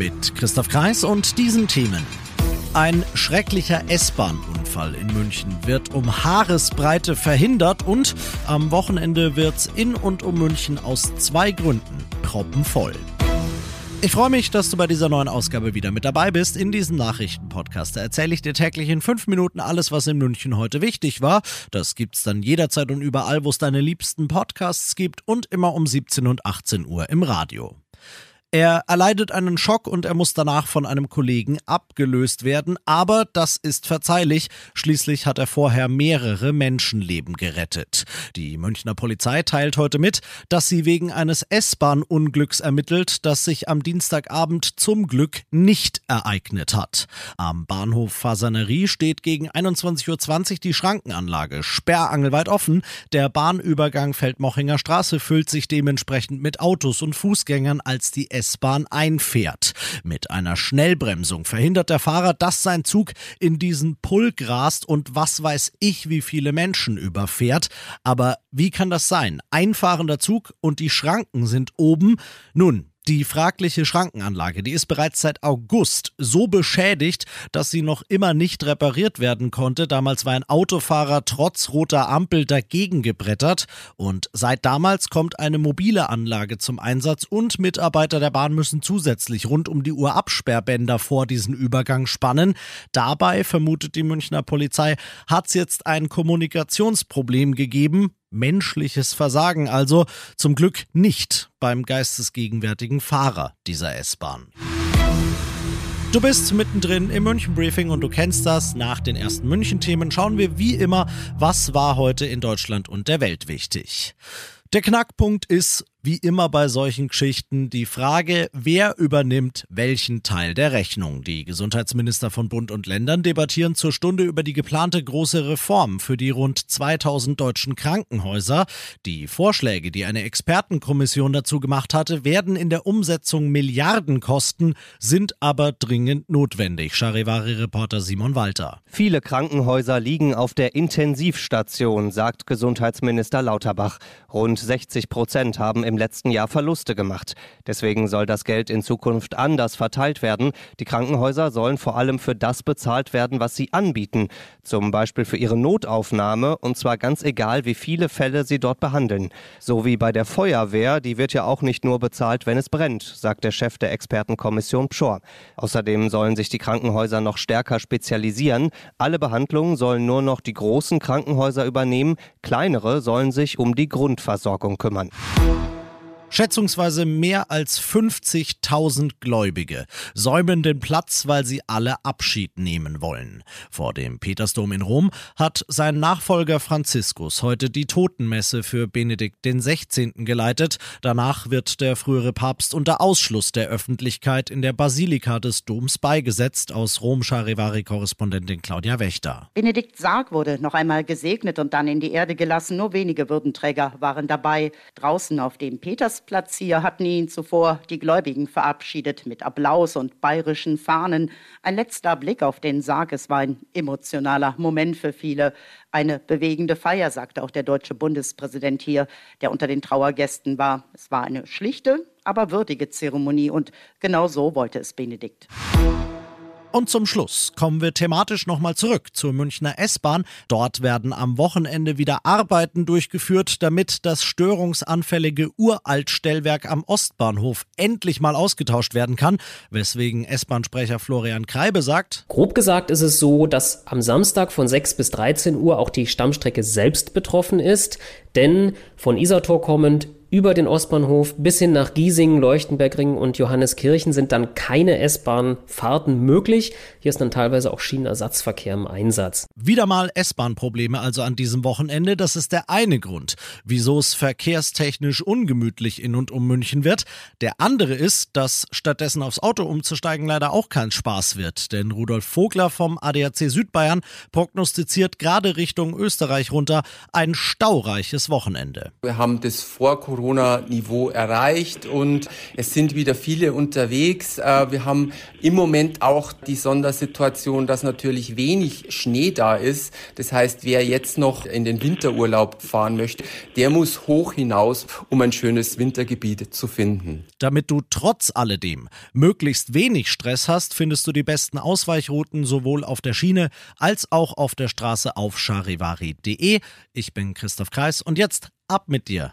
Mit Christoph Kreis und diesen Themen. Ein schrecklicher S-Bahn-Unfall in München wird um Haaresbreite verhindert und am Wochenende wird's in und um München aus zwei Gründen proppenvoll. Ich freue mich, dass du bei dieser neuen Ausgabe wieder mit dabei bist. In diesem Nachrichtenpodcast erzähle ich dir täglich in fünf Minuten alles, was in München heute wichtig war. Das gibt's dann jederzeit und überall, wo es deine liebsten Podcasts gibt und immer um 17 und 18 Uhr im Radio. Er erleidet einen Schock und er muss danach von einem Kollegen abgelöst werden, aber das ist verzeihlich. Schließlich hat er vorher mehrere Menschenleben gerettet. Die Münchner Polizei teilt heute mit, dass sie wegen eines S-Bahn-Unglücks ermittelt, das sich am Dienstagabend zum Glück nicht ereignet hat. Am Bahnhof Fasanerie steht gegen 21.20 Uhr die Schrankenanlage sperrangelweit offen. Der Bahnübergang Feldmochinger Straße füllt sich dementsprechend mit Autos und Fußgängern, als die S-Bahn einfährt. Mit einer Schnellbremsung verhindert der Fahrer, dass sein Zug in diesen Pulk rast und was weiß ich, wie viele Menschen überfährt. Aber wie kann das sein? Einfahrender Zug und die Schranken sind oben. Nun, die fragliche Schrankenanlage, die ist bereits seit August so beschädigt, dass sie noch immer nicht repariert werden konnte. Damals war ein Autofahrer trotz roter Ampel dagegen gebrettert und seit damals kommt eine mobile Anlage zum Einsatz und Mitarbeiter der Bahn müssen zusätzlich rund um die Uhr Absperrbänder vor diesen Übergang spannen. Dabei, vermutet die Münchner Polizei, hat es jetzt ein Kommunikationsproblem gegeben menschliches Versagen also zum Glück nicht beim geistesgegenwärtigen Fahrer dieser S-Bahn. Du bist mittendrin im München Briefing und du kennst das. Nach den ersten München Themen schauen wir wie immer, was war heute in Deutschland und der Welt wichtig. Der Knackpunkt ist, wie immer bei solchen Geschichten die Frage, wer übernimmt welchen Teil der Rechnung. Die Gesundheitsminister von Bund und Ländern debattieren zur Stunde über die geplante große Reform für die rund 2000 deutschen Krankenhäuser. Die Vorschläge, die eine Expertenkommission dazu gemacht hatte, werden in der Umsetzung Milliarden kosten, sind aber dringend notwendig. Charivari-Reporter Simon Walter. Viele Krankenhäuser liegen auf der Intensivstation, sagt Gesundheitsminister Lauterbach. Rund 60 Prozent haben im letzten Jahr Verluste gemacht. Deswegen soll das Geld in Zukunft anders verteilt werden. Die Krankenhäuser sollen vor allem für das bezahlt werden, was sie anbieten. Zum Beispiel für ihre Notaufnahme und zwar ganz egal, wie viele Fälle sie dort behandeln. So wie bei der Feuerwehr, die wird ja auch nicht nur bezahlt, wenn es brennt, sagt der Chef der Expertenkommission Pschor. Außerdem sollen sich die Krankenhäuser noch stärker spezialisieren. Alle Behandlungen sollen nur noch die großen Krankenhäuser übernehmen. Kleinere sollen sich um die Grundversorgung kümmern. Schätzungsweise mehr als 50.000 Gläubige säumen den Platz, weil sie alle Abschied nehmen wollen. Vor dem Petersdom in Rom hat sein Nachfolger Franziskus heute die Totenmesse für Benedikt XVI. geleitet. Danach wird der frühere Papst unter Ausschluss der Öffentlichkeit in der Basilika des Doms beigesetzt. Aus Rom Charivari-Korrespondentin Claudia Wächter. Benedikt Sarg wurde noch einmal gesegnet und dann in die Erde gelassen. Nur wenige Würdenträger waren dabei. Draußen auf dem Peters Festplatz hier hatten ihn zuvor die Gläubigen verabschiedet mit Applaus und bayerischen Fahnen. Ein letzter Blick auf den Sarg, es war ein emotionaler Moment für viele. Eine bewegende Feier, sagte auch der deutsche Bundespräsident hier, der unter den Trauergästen war. Es war eine schlichte, aber würdige Zeremonie und genau so wollte es Benedikt. Und zum Schluss kommen wir thematisch nochmal zurück zur Münchner S-Bahn. Dort werden am Wochenende wieder Arbeiten durchgeführt, damit das störungsanfällige Uraltstellwerk am Ostbahnhof endlich mal ausgetauscht werden kann, weswegen S-Bahn-Sprecher Florian Kreibe sagt. Grob gesagt ist es so, dass am Samstag von 6 bis 13 Uhr auch die Stammstrecke selbst betroffen ist, denn von Isator kommend über den Ostbahnhof bis hin nach Giesing, Leuchtenbergring und Johanneskirchen sind dann keine S-Bahn-Fahrten möglich. Hier ist dann teilweise auch Schienenersatzverkehr im Einsatz. Wieder mal S-Bahn-Probleme also an diesem Wochenende. Das ist der eine Grund, wieso es verkehrstechnisch ungemütlich in und um München wird. Der andere ist, dass stattdessen aufs Auto umzusteigen leider auch kein Spaß wird. Denn Rudolf Vogler vom ADAC Südbayern prognostiziert gerade Richtung Österreich runter ein staureiches Wochenende. Wir haben das vor Corona-Niveau erreicht und es sind wieder viele unterwegs. Äh, wir haben im Moment auch die Sondersituation, dass natürlich wenig Schnee da ist. Das heißt, wer jetzt noch in den Winterurlaub fahren möchte, der muss hoch hinaus, um ein schönes Wintergebiet zu finden. Damit du trotz alledem möglichst wenig Stress hast, findest du die besten Ausweichrouten sowohl auf der Schiene als auch auf der Straße auf charivari.de. Ich bin Christoph Kreis und jetzt ab mit dir